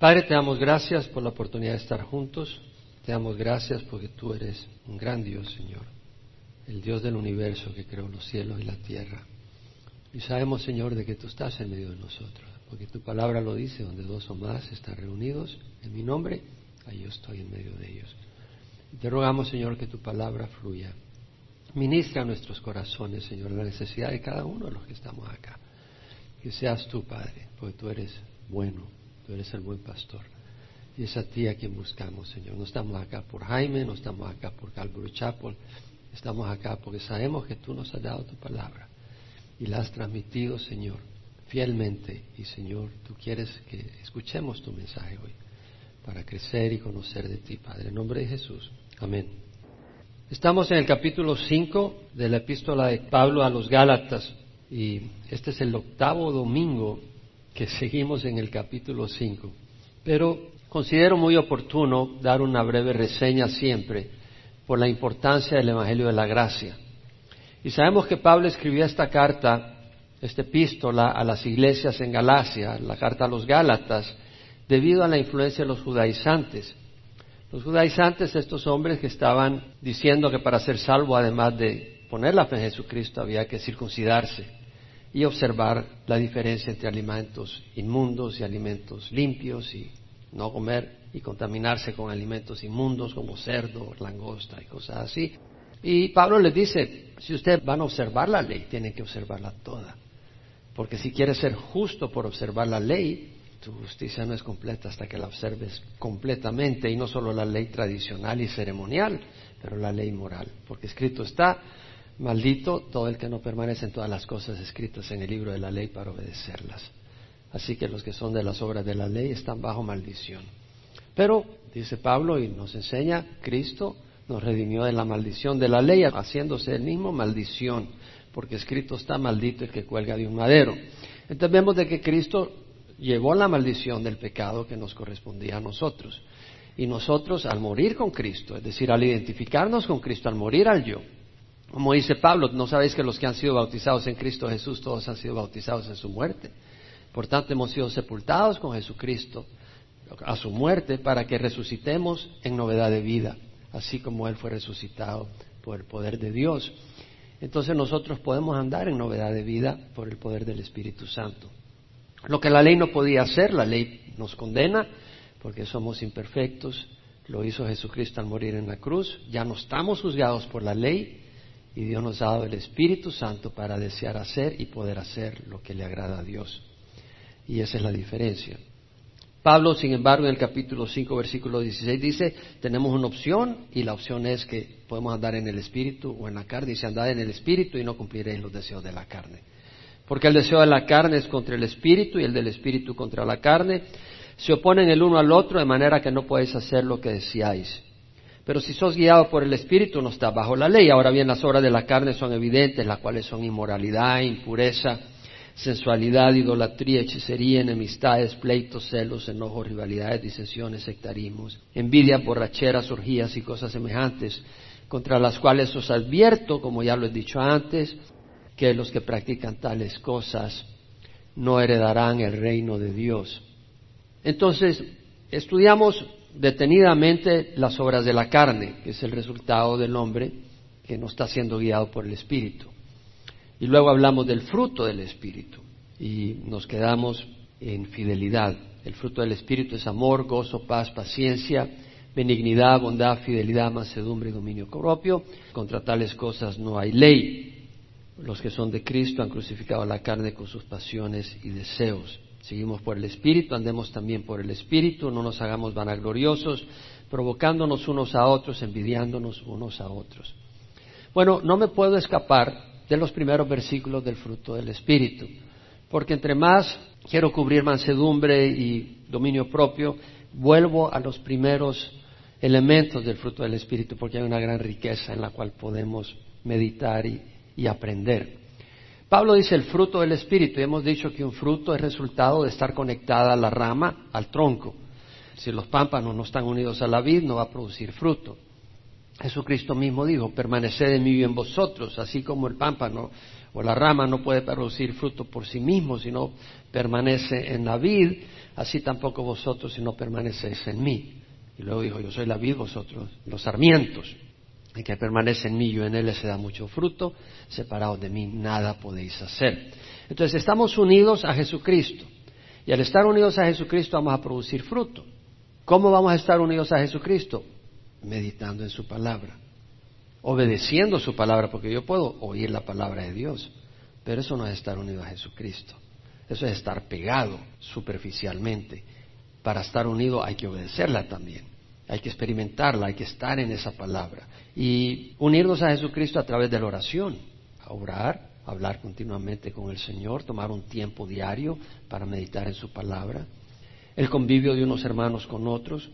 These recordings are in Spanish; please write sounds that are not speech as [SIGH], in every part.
Padre, te damos gracias por la oportunidad de estar juntos. Te damos gracias porque tú eres un gran Dios, Señor. El Dios del universo que creó los cielos y la tierra. Y sabemos, Señor, de que tú estás en medio de nosotros. Porque tu palabra lo dice, donde dos o más están reunidos en mi nombre, ahí yo estoy en medio de ellos. te rogamos, Señor, que tu palabra fluya. Ministra nuestros corazones, Señor, la necesidad de cada uno de los que estamos acá. Que seas tú, Padre, porque tú eres bueno, eres el buen pastor. Y es a ti a quien buscamos, Señor. No estamos acá por Jaime, no estamos acá por Calvary Chapel, estamos acá porque sabemos que tú nos has dado tu palabra y la has transmitido, Señor, fielmente. Y, Señor, tú quieres que escuchemos tu mensaje hoy para crecer y conocer de ti, Padre. En nombre de Jesús. Amén. Estamos en el capítulo 5 de la epístola de Pablo a los Gálatas y este es el octavo domingo que seguimos en el capítulo 5. Pero considero muy oportuno dar una breve reseña siempre por la importancia del Evangelio de la Gracia. Y sabemos que Pablo escribió esta carta, esta epístola a las iglesias en Galacia, la carta a los Gálatas, debido a la influencia de los judaizantes. Los judaizantes, estos hombres que estaban diciendo que para ser salvo, además de poner la fe en Jesucristo, había que circuncidarse y observar la diferencia entre alimentos inmundos y alimentos limpios y no comer y contaminarse con alimentos inmundos como cerdo, langosta y cosas así. Y Pablo les dice, si ustedes van a observar la ley, tienen que observarla toda. Porque si quieres ser justo por observar la ley, tu justicia no es completa hasta que la observes completamente y no solo la ley tradicional y ceremonial, pero la ley moral. Porque escrito está, maldito todo el que no permanece en todas las cosas escritas en el libro de la ley para obedecerlas. Así que los que son de las obras de la ley están bajo maldición. Pero, dice Pablo y nos enseña, Cristo nos redimió de la maldición de la ley, haciéndose el mismo maldición, porque escrito está maldito el que cuelga de un madero. Entonces vemos de que Cristo llevó la maldición del pecado que nos correspondía a nosotros. Y nosotros al morir con Cristo, es decir, al identificarnos con Cristo, al morir al yo, como dice Pablo, no sabéis que los que han sido bautizados en Cristo Jesús, todos han sido bautizados en su muerte. Por tanto, hemos sido sepultados con Jesucristo a su muerte para que resucitemos en novedad de vida, así como Él fue resucitado por el poder de Dios. Entonces nosotros podemos andar en novedad de vida por el poder del Espíritu Santo. Lo que la ley no podía hacer, la ley nos condena porque somos imperfectos, lo hizo Jesucristo al morir en la cruz, ya no estamos juzgados por la ley y Dios nos ha dado el Espíritu Santo para desear hacer y poder hacer lo que le agrada a Dios. Y esa es la diferencia. Pablo, sin embargo, en el capítulo 5, versículo 16 dice, tenemos una opción y la opción es que podemos andar en el Espíritu o en la carne. Dice, andad en el Espíritu y no cumpliréis los deseos de la carne. Porque el deseo de la carne es contra el espíritu y el del espíritu contra la carne. Se oponen el uno al otro de manera que no podéis hacer lo que deseáis. Pero si sos guiado por el espíritu no estás bajo la ley. Ahora bien, las obras de la carne son evidentes, las cuales son inmoralidad, impureza, sensualidad, idolatría, hechicería, enemistades, pleitos, celos, enojos, rivalidades, disensiones, sectarismos, envidia, borracheras, orgías y cosas semejantes, contra las cuales os advierto, como ya lo he dicho antes, que los que practican tales cosas no heredarán el reino de Dios. Entonces, estudiamos detenidamente las obras de la carne, que es el resultado del hombre que no está siendo guiado por el Espíritu. Y luego hablamos del fruto del Espíritu y nos quedamos en fidelidad. El fruto del Espíritu es amor, gozo, paz, paciencia, benignidad, bondad, fidelidad, mansedumbre y dominio propio. Contra tales cosas no hay ley. Los que son de Cristo han crucificado la carne con sus pasiones y deseos. Seguimos por el Espíritu, andemos también por el Espíritu, no nos hagamos vanagloriosos, provocándonos unos a otros, envidiándonos unos a otros. Bueno, no me puedo escapar de los primeros versículos del fruto del Espíritu, porque entre más quiero cubrir mansedumbre y dominio propio, vuelvo a los primeros elementos del fruto del Espíritu, porque hay una gran riqueza en la cual podemos meditar y, y aprender. Pablo dice el fruto del Espíritu y hemos dicho que un fruto es resultado de estar conectada a la rama, al tronco. Si los pámpanos no están unidos a la vid, no va a producir fruto. Jesucristo mismo dijo, permaneced en mí y en vosotros, así como el pámpano o la rama no puede producir fruto por sí mismo, sino permanece en la vid, así tampoco vosotros si no permanecéis en mí. Y luego dijo, yo soy la vid, vosotros los sarmientos. Y que permanece en mí, yo en él se da mucho fruto, separados de mí nada podéis hacer. Entonces estamos unidos a Jesucristo. Y al estar unidos a Jesucristo vamos a producir fruto. ¿Cómo vamos a estar unidos a Jesucristo? Meditando en su palabra, obedeciendo su palabra, porque yo puedo oír la palabra de Dios, pero eso no es estar unido a Jesucristo. Eso es estar pegado superficialmente. Para estar unido hay que obedecerla también, hay que experimentarla, hay que estar en esa palabra. Y unirnos a Jesucristo a través de la oración, a orar, hablar continuamente con el Señor, tomar un tiempo diario para meditar en su palabra, el convivio de unos hermanos con otros.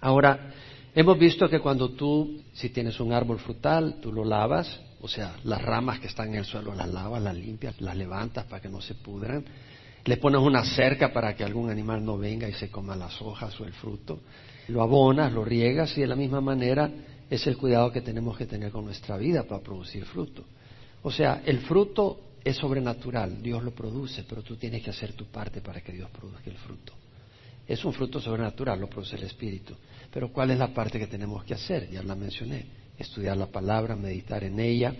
Ahora, hemos visto que cuando tú, si tienes un árbol frutal, tú lo lavas, o sea, las ramas que están en el suelo las lavas, las limpias, las levantas para que no se pudran, le pones una cerca para que algún animal no venga y se coma las hojas o el fruto, lo abonas, lo riegas y de la misma manera es el cuidado que tenemos que tener con nuestra vida para producir fruto. O sea, el fruto es sobrenatural, Dios lo produce, pero tú tienes que hacer tu parte para que Dios produzca el fruto. Es un fruto sobrenatural, lo produce el Espíritu. Pero ¿cuál es la parte que tenemos que hacer? Ya la mencioné. Estudiar la palabra, meditar en ella.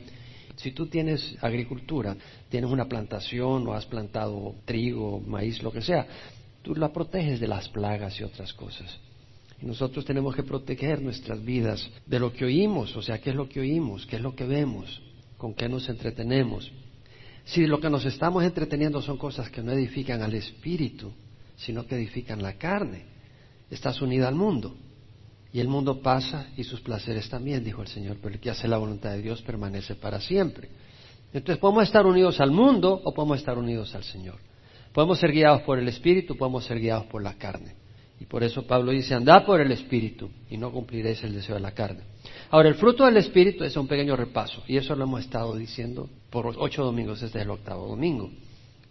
Si tú tienes agricultura, tienes una plantación o has plantado trigo, maíz, lo que sea, tú la proteges de las plagas y otras cosas. Nosotros tenemos que proteger nuestras vidas de lo que oímos, o sea, qué es lo que oímos, qué es lo que vemos, con qué nos entretenemos. Si lo que nos estamos entreteniendo son cosas que no edifican al espíritu, sino que edifican la carne, estás unida al mundo. Y el mundo pasa y sus placeres también, dijo el Señor, pero el que hace la voluntad de Dios permanece para siempre. Entonces podemos estar unidos al mundo o podemos estar unidos al Señor. Podemos ser guiados por el Espíritu, podemos ser guiados por la carne. Y por eso Pablo dice, andad por el Espíritu y no cumpliréis el deseo de la carne. Ahora, el fruto del Espíritu es un pequeño repaso, y eso lo hemos estado diciendo por ocho domingos, es el octavo domingo.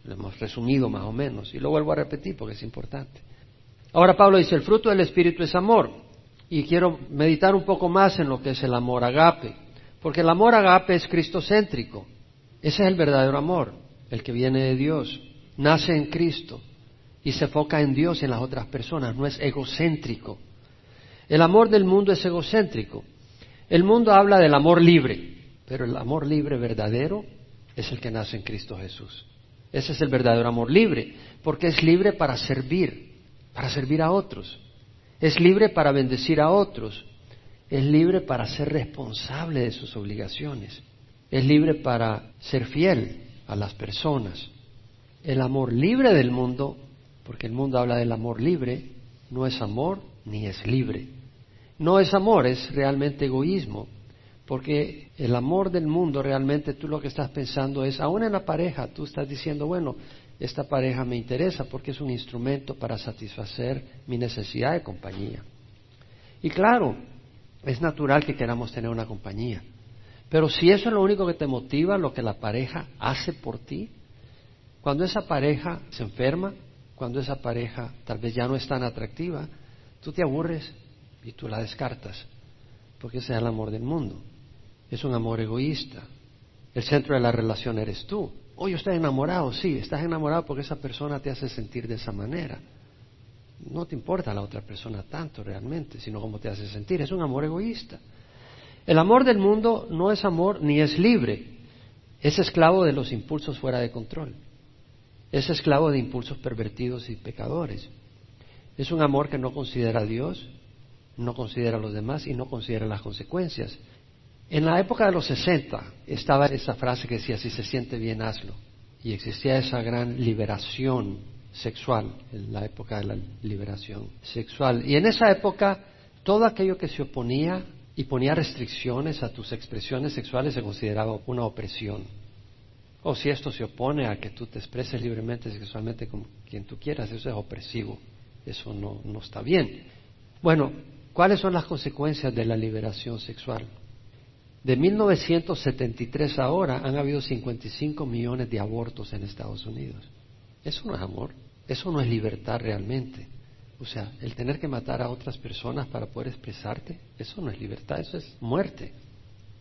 Lo hemos resumido más o menos, y lo vuelvo a repetir porque es importante. Ahora Pablo dice, el fruto del Espíritu es amor, y quiero meditar un poco más en lo que es el amor agape, porque el amor agape es cristocéntrico, ese es el verdadero amor, el que viene de Dios, nace en Cristo y se enfoca en Dios y en las otras personas, no es egocéntrico. El amor del mundo es egocéntrico. El mundo habla del amor libre, pero el amor libre verdadero es el que nace en Cristo Jesús. Ese es el verdadero amor libre, porque es libre para servir, para servir a otros. Es libre para bendecir a otros. Es libre para ser responsable de sus obligaciones. Es libre para ser fiel a las personas. El amor libre del mundo, porque el mundo habla del amor libre, no es amor ni es libre. No es amor, es realmente egoísmo, porque el amor del mundo realmente tú lo que estás pensando es, aún en la pareja, tú estás diciendo, bueno, esta pareja me interesa porque es un instrumento para satisfacer mi necesidad de compañía. Y claro, es natural que queramos tener una compañía, pero si eso es lo único que te motiva, lo que la pareja hace por ti, cuando esa pareja se enferma, cuando esa pareja tal vez ya no es tan atractiva, tú te aburres y tú la descartas, porque ese es el amor del mundo. Es un amor egoísta. El centro de la relación eres tú. Yo estoy enamorado, sí, estás enamorado porque esa persona te hace sentir de esa manera. No te importa la otra persona tanto realmente, sino cómo te hace sentir. Es un amor egoísta. El amor del mundo no es amor ni es libre. Es esclavo de los impulsos fuera de control. Es esclavo de impulsos pervertidos y pecadores. Es un amor que no considera a Dios, no considera a los demás y no considera las consecuencias. En la época de los 60 estaba esa frase que decía, si se siente bien, hazlo. Y existía esa gran liberación sexual, en la época de la liberación sexual. Y en esa época, todo aquello que se oponía y ponía restricciones a tus expresiones sexuales se consideraba una opresión. O si esto se opone a que tú te expreses libremente sexualmente con quien tú quieras, eso es opresivo, eso no, no está bien. Bueno, ¿Cuáles son las consecuencias de la liberación sexual? De 1973 ahora han habido 55 millones de abortos en Estados Unidos. Eso no es amor, eso no es libertad realmente. O sea, el tener que matar a otras personas para poder expresarte, eso no es libertad, eso es muerte.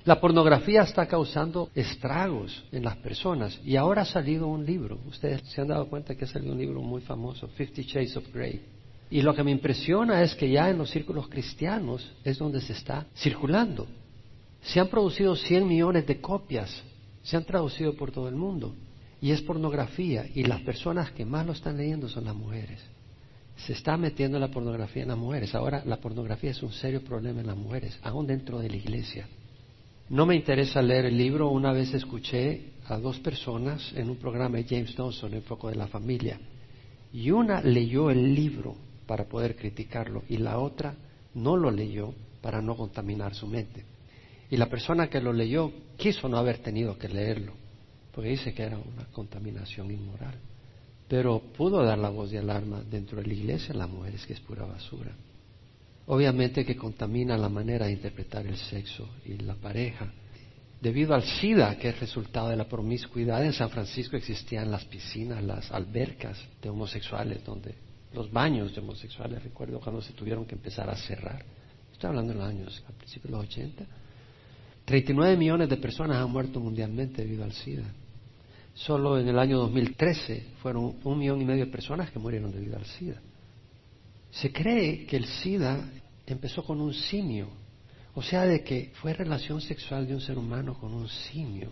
La pornografía está causando estragos en las personas y ahora ha salido un libro. Ustedes se han dado cuenta que ha salido un libro muy famoso, Fifty Shades of Grey. Y lo que me impresiona es que ya en los círculos cristianos es donde se está circulando. Se han producido 100 millones de copias, se han traducido por todo el mundo. Y es pornografía y las personas que más lo están leyendo son las mujeres. Se está metiendo la pornografía en las mujeres. Ahora la pornografía es un serio problema en las mujeres, aún dentro de la iglesia. No me interesa leer el libro. Una vez escuché a dos personas en un programa de James Johnson, en Foco de la Familia, y una leyó el libro para poder criticarlo y la otra no lo leyó para no contaminar su mente. Y la persona que lo leyó quiso no haber tenido que leerlo, porque dice que era una contaminación inmoral. Pero pudo dar la voz de alarma dentro de la iglesia a las mujeres que es pura basura. Obviamente que contamina la manera de interpretar el sexo y la pareja. Debido al SIDA, que es resultado de la promiscuidad, en San Francisco existían las piscinas, las albercas de homosexuales, donde los baños de homosexuales, recuerdo cuando se tuvieron que empezar a cerrar. Estoy hablando de los años, a principios de los 80. 39 millones de personas han muerto mundialmente debido al SIDA. Solo en el año 2013 fueron un millón y medio de personas que murieron debido al SIDA. Se cree que el SIDA empezó con un simio, o sea, de que fue relación sexual de un ser humano con un simio,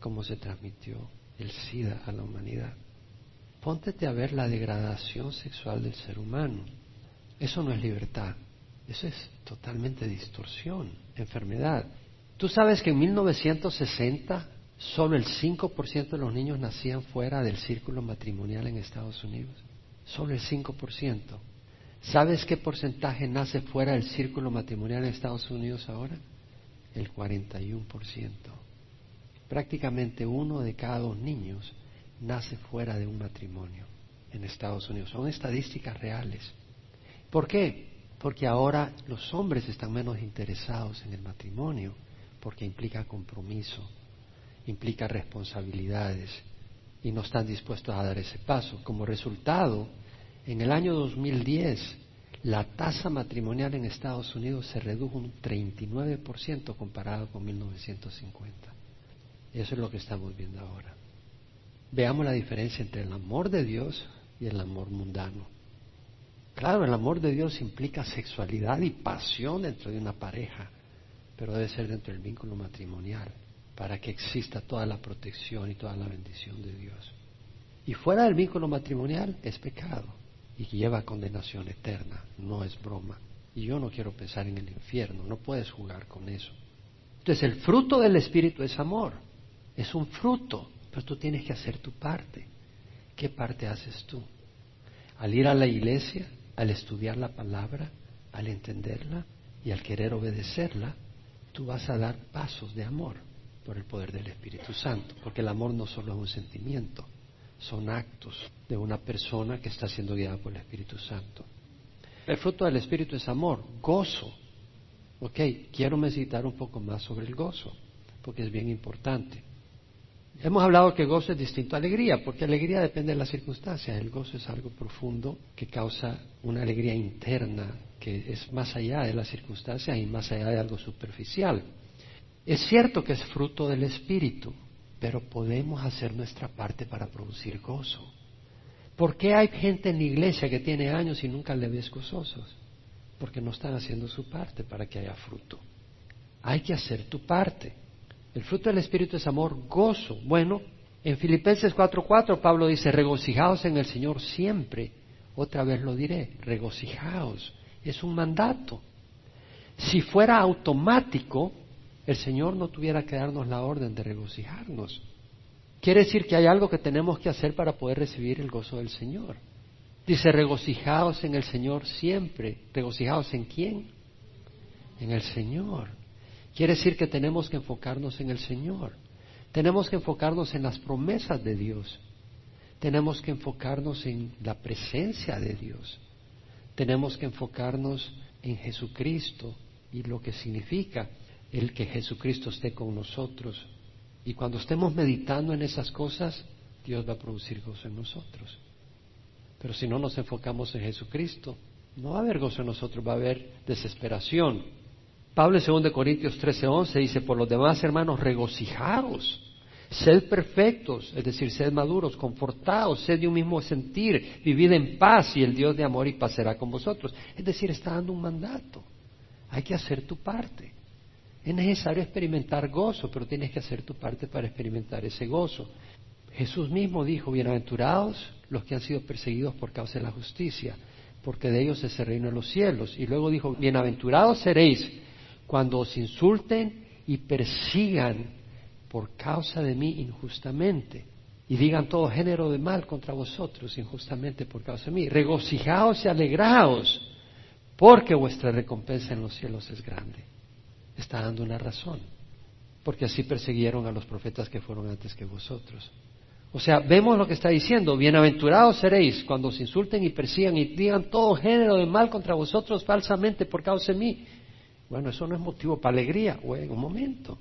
como se transmitió el SIDA a la humanidad. Póntete a ver la degradación sexual del ser humano. Eso no es libertad, eso es totalmente distorsión, enfermedad. Tú sabes que en 1960 solo el 5% de los niños nacían fuera del círculo matrimonial en Estados Unidos. Solo el 5%. ¿Sabes qué porcentaje nace fuera del círculo matrimonial en Estados Unidos ahora? El 41%. Prácticamente uno de cada dos niños nace fuera de un matrimonio en Estados Unidos. Son estadísticas reales. ¿Por qué? Porque ahora los hombres están menos interesados en el matrimonio, porque implica compromiso, implica responsabilidades y no están dispuestos a dar ese paso. Como resultado, en el año 2010 la tasa matrimonial en Estados Unidos se redujo un 39% comparado con 1950. Eso es lo que estamos viendo ahora. Veamos la diferencia entre el amor de Dios y el amor mundano. Claro, el amor de Dios implica sexualidad y pasión dentro de una pareja, pero debe ser dentro del vínculo matrimonial para que exista toda la protección y toda la bendición de Dios. Y fuera del vínculo matrimonial es pecado y lleva condenación eterna, no es broma. Y yo no quiero pensar en el infierno, no puedes jugar con eso. Entonces el fruto del Espíritu es amor, es un fruto, pero tú tienes que hacer tu parte. ¿Qué parte haces tú? Al ir a la iglesia, al estudiar la palabra, al entenderla y al querer obedecerla, tú vas a dar pasos de amor por el poder del Espíritu Santo, porque el amor no solo es un sentimiento, son actos de una persona que está siendo guiada por el Espíritu Santo. El fruto del Espíritu es amor, gozo. Ok, quiero meditar un poco más sobre el gozo, porque es bien importante. Hemos hablado que gozo es distinto a alegría, porque alegría depende de las circunstancias. El gozo es algo profundo que causa una alegría interna que es más allá de las circunstancias y más allá de algo superficial. Es cierto que es fruto del Espíritu, pero podemos hacer nuestra parte para producir gozo. ¿Por qué hay gente en la iglesia que tiene años y nunca le ves gozosos? Porque no están haciendo su parte para que haya fruto. Hay que hacer tu parte. El fruto del Espíritu es amor, gozo. Bueno, en Filipenses 4:4 Pablo dice, regocijaos en el Señor siempre. Otra vez lo diré, regocijaos. Es un mandato. Si fuera automático, el Señor no tuviera que darnos la orden de regocijarnos. Quiere decir que hay algo que tenemos que hacer para poder recibir el gozo del Señor. Dice, regocijaos en el Señor siempre. ¿Regocijaos en quién? En el Señor. Quiere decir que tenemos que enfocarnos en el Señor. Tenemos que enfocarnos en las promesas de Dios. Tenemos que enfocarnos en la presencia de Dios. Tenemos que enfocarnos en Jesucristo y lo que significa el que Jesucristo esté con nosotros. Y cuando estemos meditando en esas cosas, Dios va a producir gozo en nosotros. Pero si no nos enfocamos en Jesucristo, No va a haber gozo en nosotros, va a haber desesperación. Pablo en 2 Corintios 13:11 dice, por los demás hermanos, regocijaos, sed perfectos, es decir, sed maduros, confortados, sed de un mismo sentir, vivid en paz y el Dios de amor y paz será con vosotros. Es decir, está dando un mandato. Hay que hacer tu parte. Es necesario experimentar gozo, pero tienes que hacer tu parte para experimentar ese gozo. Jesús mismo dijo, bienaventurados los que han sido perseguidos por causa de la justicia, porque de ellos es el reino de los cielos. Y luego dijo, bienaventurados seréis cuando os insulten y persigan por causa de mí injustamente y digan todo género de mal contra vosotros injustamente por causa de mí. Regocijaos y alegraos, porque vuestra recompensa en los cielos es grande. Está dando una razón, porque así persiguieron a los profetas que fueron antes que vosotros. O sea, vemos lo que está diciendo, bienaventurados seréis cuando os insulten y persigan y digan todo género de mal contra vosotros falsamente por causa de mí. Bueno, eso no es motivo para alegría, en un momento.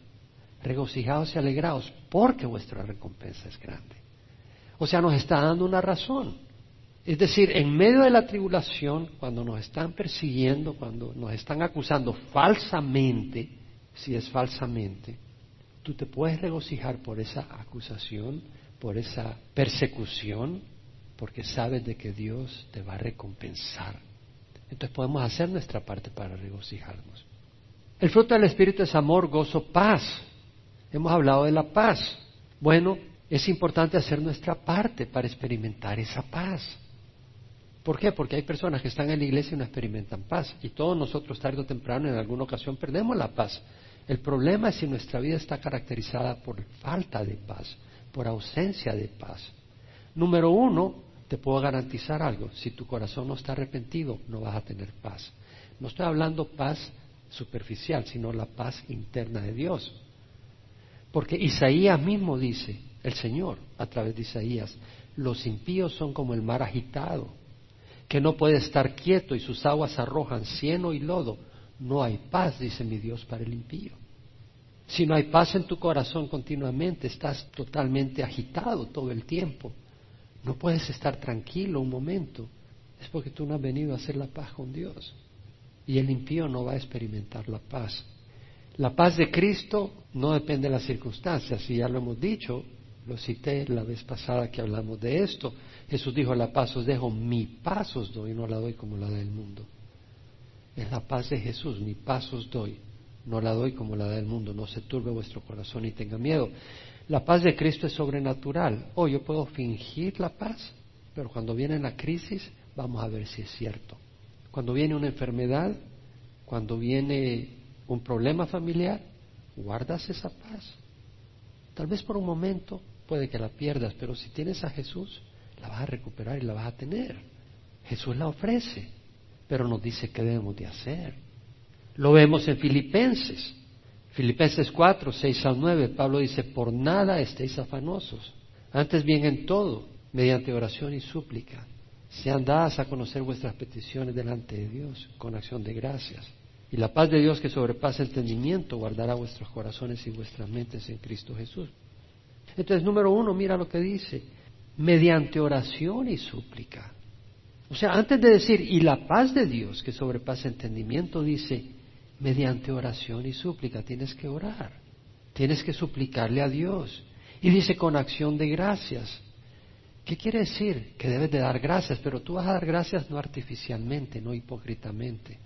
Regocijaos y alegraos, porque vuestra recompensa es grande. O sea, nos está dando una razón. Es decir, en medio de la tribulación, cuando nos están persiguiendo, cuando nos están acusando falsamente, si es falsamente, tú te puedes regocijar por esa acusación por esa persecución, porque sabes de que Dios te va a recompensar. Entonces podemos hacer nuestra parte para regocijarnos. El fruto del Espíritu es amor, gozo, paz. Hemos hablado de la paz. Bueno, es importante hacer nuestra parte para experimentar esa paz. ¿Por qué? Porque hay personas que están en la iglesia y no experimentan paz. Y todos nosotros tarde o temprano en alguna ocasión perdemos la paz. El problema es si nuestra vida está caracterizada por falta de paz por ausencia de paz. Número uno, te puedo garantizar algo, si tu corazón no está arrepentido, no vas a tener paz. No estoy hablando paz superficial, sino la paz interna de Dios. Porque Isaías mismo dice, el Señor, a través de Isaías, los impíos son como el mar agitado, que no puede estar quieto y sus aguas arrojan cieno y lodo. No hay paz, dice mi Dios, para el impío. Si no hay paz en tu corazón continuamente, estás totalmente agitado todo el tiempo. No puedes estar tranquilo un momento. Es porque tú no has venido a hacer la paz con Dios. Y el impío no va a experimentar la paz. La paz de Cristo no depende de las circunstancias, y ya lo hemos dicho, lo cité la vez pasada que hablamos de esto. Jesús dijo, la paz os dejo, mi paz os doy, no la doy como la del mundo. Es la paz de Jesús, mi paz os doy no la doy como la da el mundo, no se turbe vuestro corazón y tenga miedo. La paz de Cristo es sobrenatural. Oh, yo puedo fingir la paz, pero cuando viene la crisis, vamos a ver si es cierto. Cuando viene una enfermedad, cuando viene un problema familiar, guardas esa paz. Tal vez por un momento puede que la pierdas, pero si tienes a Jesús, la vas a recuperar y la vas a tener. Jesús la ofrece, pero nos dice qué debemos de hacer. Lo vemos en Filipenses. Filipenses 4, 6 al 9, Pablo dice, por nada estéis afanosos, antes bien en todo, mediante oración y súplica, sean dadas a conocer vuestras peticiones delante de Dios con acción de gracias. Y la paz de Dios que sobrepasa entendimiento guardará vuestros corazones y vuestras mentes en Cristo Jesús. Entonces, número uno, mira lo que dice, mediante oración y súplica. O sea, antes de decir, y la paz de Dios que sobrepasa entendimiento, dice, mediante oración y súplica. Tienes que orar, tienes que suplicarle a Dios. Y dice con acción de gracias. ¿Qué quiere decir? Que debes de dar gracias, pero tú vas a dar gracias no artificialmente, no hipócritamente.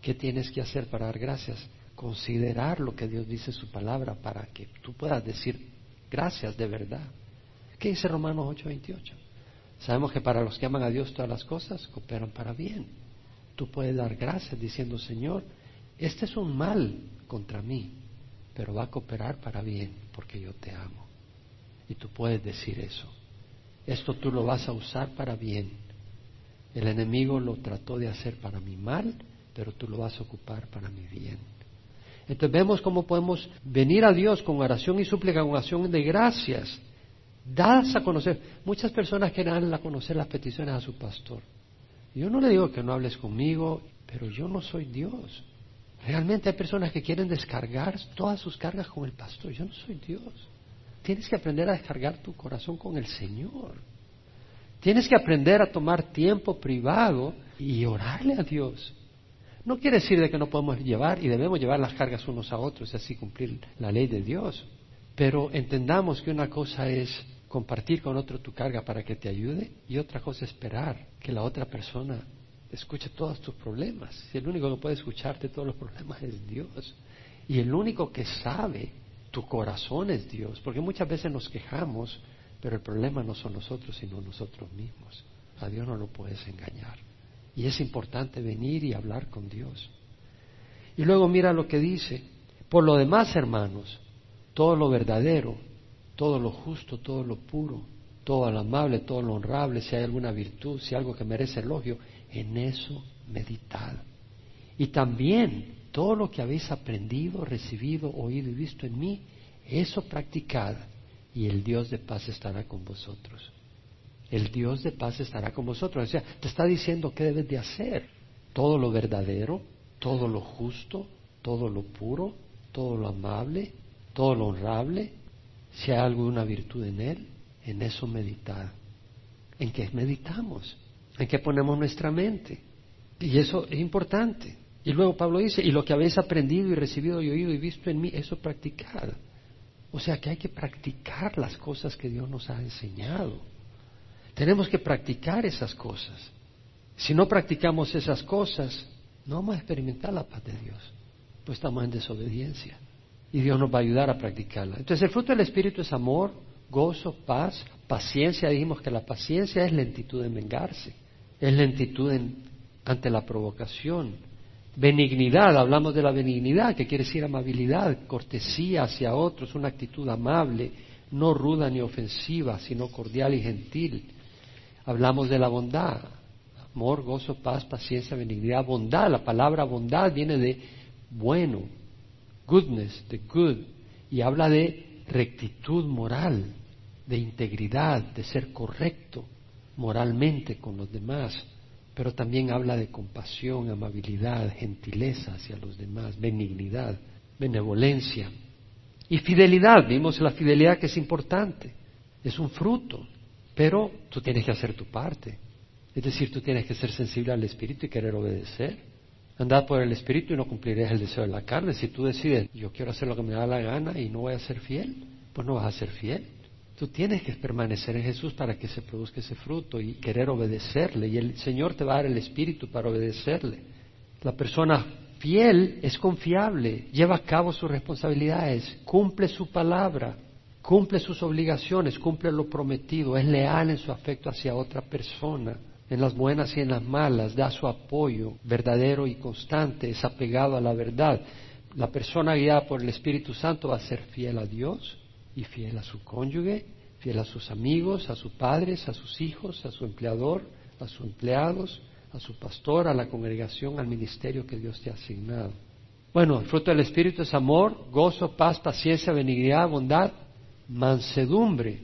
¿Qué tienes que hacer para dar gracias? Considerar lo que Dios dice en su palabra para que tú puedas decir gracias de verdad. ¿Qué dice Romanos 8:28? Sabemos que para los que aman a Dios todas las cosas cooperan para bien. Tú puedes dar gracias diciendo, Señor, este es un mal contra mí, pero va a cooperar para bien porque yo te amo. Y tú puedes decir eso. Esto tú lo vas a usar para bien. El enemigo lo trató de hacer para mi mal, pero tú lo vas a ocupar para mi bien. Entonces vemos cómo podemos venir a Dios con oración y súplica, con oración de gracias, dadas a conocer. Muchas personas quieren a conocer las peticiones a su pastor. Yo no le digo que no hables conmigo, pero yo no soy Dios. Realmente hay personas que quieren descargar todas sus cargas con el pastor. Yo no soy Dios. Tienes que aprender a descargar tu corazón con el Señor. Tienes que aprender a tomar tiempo privado y orarle a Dios. No quiere decir de que no podemos llevar y debemos llevar las cargas unos a otros y así cumplir la ley de Dios. Pero entendamos que una cosa es compartir con otro tu carga para que te ayude y otra cosa es esperar que la otra persona escuche todos tus problemas. Si el único que puede escucharte todos los problemas es Dios. Y el único que sabe tu corazón es Dios. Porque muchas veces nos quejamos, pero el problema no son nosotros, sino nosotros mismos. A Dios no lo puedes engañar. Y es importante venir y hablar con Dios. Y luego mira lo que dice. Por lo demás, hermanos, todo lo verdadero, todo lo justo, todo lo puro, todo lo amable, todo lo honrable, si hay alguna virtud, si hay algo que merece elogio, en eso meditad. Y también todo lo que habéis aprendido, recibido, oído y visto en mí, eso practicad y el Dios de paz estará con vosotros. El Dios de paz estará con vosotros. O sea, te está diciendo qué debes de hacer. Todo lo verdadero, todo lo justo, todo lo puro, todo lo amable, todo lo honrable, si hay alguna virtud en él, en eso meditad. ¿En qué meditamos? ¿En qué ponemos nuestra mente? Y eso es importante. Y luego Pablo dice, y lo que habéis aprendido y recibido y oído y visto en mí, eso practicad. O sea que hay que practicar las cosas que Dios nos ha enseñado. Tenemos que practicar esas cosas. Si no practicamos esas cosas, no vamos a experimentar la paz de Dios, pues estamos en desobediencia. Y Dios nos va a ayudar a practicarla. Entonces el fruto del Espíritu es amor, gozo, paz, paciencia. Dijimos que la paciencia es lentitud en vengarse, es lentitud ante la provocación. Benignidad, hablamos de la benignidad, que quiere decir amabilidad, cortesía hacia otros, una actitud amable, no ruda ni ofensiva, sino cordial y gentil. Hablamos de la bondad, amor, gozo, paz, paciencia, benignidad, bondad. La palabra bondad viene de bueno, goodness, de good, y habla de rectitud moral, de integridad, de ser correcto moralmente con los demás, pero también habla de compasión, amabilidad, gentileza hacia los demás, benignidad, benevolencia y fidelidad. Vimos la fidelidad que es importante, es un fruto, pero tú tienes que hacer tu parte. Es decir, tú tienes que ser sensible al Espíritu y querer obedecer. Andar por el Espíritu y no cumplirás el deseo de la carne. Si tú decides, yo quiero hacer lo que me da la gana y no voy a ser fiel, pues no vas a ser fiel. Tú tienes que permanecer en Jesús para que se produzca ese fruto y querer obedecerle. Y el Señor te va a dar el Espíritu para obedecerle. La persona fiel es confiable, lleva a cabo sus responsabilidades, cumple su palabra, cumple sus obligaciones, cumple lo prometido, es leal en su afecto hacia otra persona, en las buenas y en las malas, da su apoyo verdadero y constante, es apegado a la verdad. La persona guiada por el Espíritu Santo va a ser fiel a Dios y fiel a su cónyuge, fiel a sus amigos, a sus padres, a sus hijos, a su empleador, a sus empleados, a su pastor, a la congregación, al ministerio que Dios te ha asignado. Bueno, el fruto del Espíritu es amor, gozo, paz, paciencia, benignidad, bondad, mansedumbre.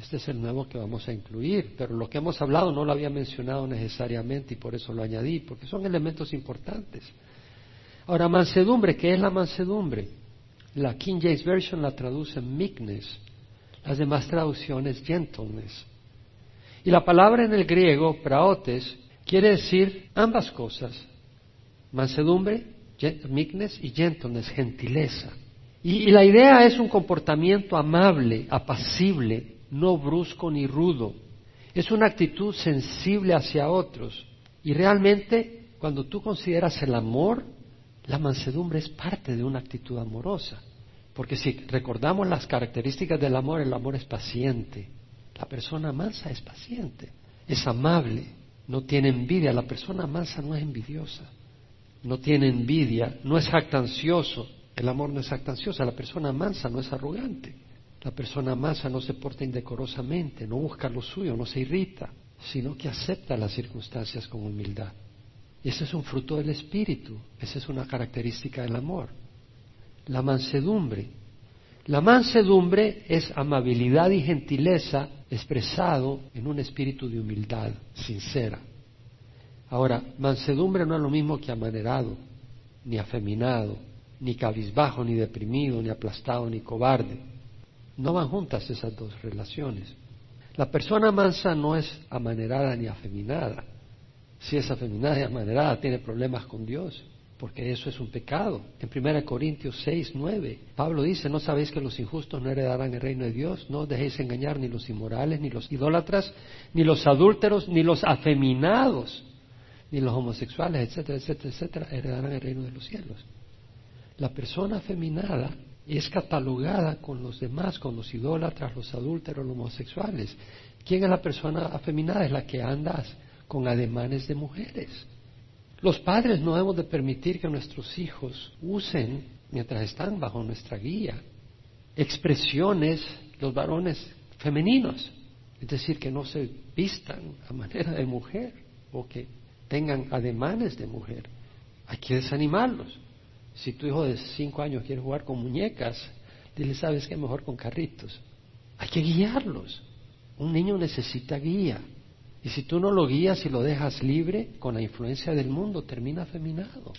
Este es el nuevo que vamos a incluir, pero lo que hemos hablado no lo había mencionado necesariamente y por eso lo añadí, porque son elementos importantes. Ahora, mansedumbre, ¿qué es la mansedumbre? La King James Version la traduce meekness, las demás traducciones gentleness. Y la palabra en el griego, praotes, quiere decir ambas cosas, mansedumbre, meekness y gentleness, gentileza. Y, la idea es un comportamiento amable, apacible, no brusco ni rudo. Es una actitud sensible hacia otros. Y realmente, cuando tú consideras el amor, la mansedumbre es parte de una actitud amorosa. Porque si recordamos las características del amor, el amor es paciente. La persona mansa es paciente, es amable, no tiene envidia. La persona mansa no es envidiosa, no tiene envidia, no es jactancioso, el amor no es actanciosa, la persona mansa no es arrogante. La persona mansa no se porta indecorosamente, no busca lo suyo, no se irrita, sino que acepta las circunstancias con humildad. Y ese es un fruto del Espíritu, esa es una característica del amor. La mansedumbre. La mansedumbre es amabilidad y gentileza expresado en un espíritu de humildad sincera. Ahora, mansedumbre no es lo mismo que amanerado, ni afeminado, ni cabizbajo, ni deprimido, ni aplastado, ni cobarde. No van juntas esas dos relaciones. La persona mansa no es amanerada ni afeminada. Si es afeminada y amanerada, tiene problemas con Dios, porque eso es un pecado. En 1 Corintios 6, 9, Pablo dice, ¿no sabéis que los injustos no heredarán el reino de Dios? No os dejéis engañar ni los inmorales, ni los idólatras, ni los adúlteros, ni los afeminados, ni los homosexuales, etcétera, etcétera, etcétera, heredarán el reino de los cielos. La persona afeminada es catalogada con los demás, con los idólatras, los adúlteros, los homosexuales. ¿Quién es la persona afeminada? Es la que anda con ademanes de mujeres. Los padres no debemos de permitir que nuestros hijos usen, mientras están bajo nuestra guía, expresiones, los varones femeninos. Es decir, que no se vistan a manera de mujer o que tengan ademanes de mujer. Hay que desanimarlos. Si tu hijo de cinco años quiere jugar con muñecas, dile, ¿sabes qué? Mejor con carritos. Hay que guiarlos. Un niño necesita guía. Y si tú no lo guías y lo dejas libre con la influencia del mundo, termina afeminado.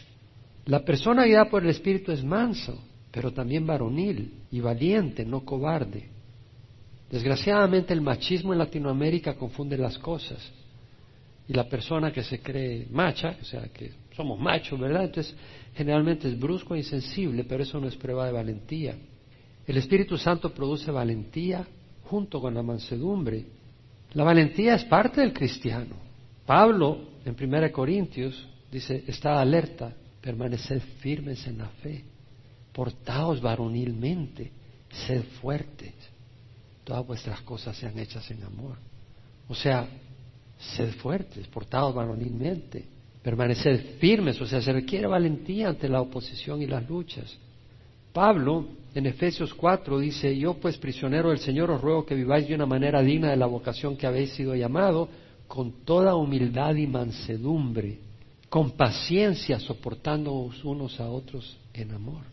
La persona guiada por el Espíritu es manso, pero también varonil y valiente, no cobarde. Desgraciadamente el machismo en Latinoamérica confunde las cosas. Y la persona que se cree macha, o sea, que somos machos, ¿verdad? Entonces generalmente es brusco e insensible, pero eso no es prueba de valentía. El Espíritu Santo produce valentía junto con la mansedumbre. La valentía es parte del cristiano. Pablo, en 1 Corintios, dice, está alerta, permaneced firmes en la fe, portaos varonilmente, sed fuertes, todas vuestras cosas sean hechas en amor. O sea, sed fuertes, portaos varonilmente permanecer firmes, o sea, se requiere valentía ante la oposición y las luchas. Pablo en Efesios 4 dice, yo pues prisionero del Señor os ruego que viváis de una manera digna de la vocación que habéis sido llamado, con toda humildad y mansedumbre, con paciencia, soportándoos unos a otros en amor.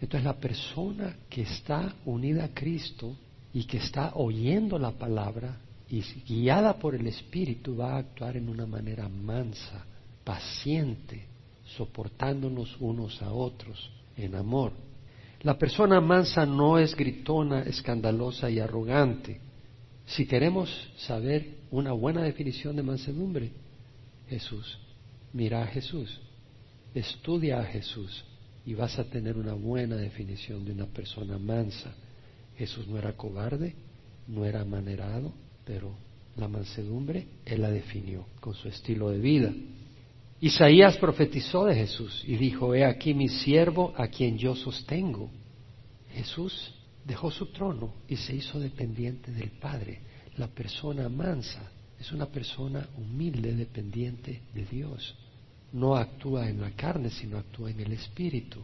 Entonces la persona que está unida a Cristo y que está oyendo la palabra y guiada por el Espíritu va a actuar en una manera mansa, paciente, soportándonos unos a otros en amor. La persona mansa no es gritona, escandalosa y arrogante. Si queremos saber una buena definición de mansedumbre, Jesús, mira a Jesús, estudia a Jesús y vas a tener una buena definición de una persona mansa. Jesús no era cobarde, no era manerado, pero la mansedumbre Él la definió con su estilo de vida. Isaías profetizó de Jesús y dijo, he aquí mi siervo a quien yo sostengo. Jesús dejó su trono y se hizo dependiente del Padre. La persona mansa es una persona humilde, dependiente de Dios. No actúa en la carne, sino actúa en el Espíritu.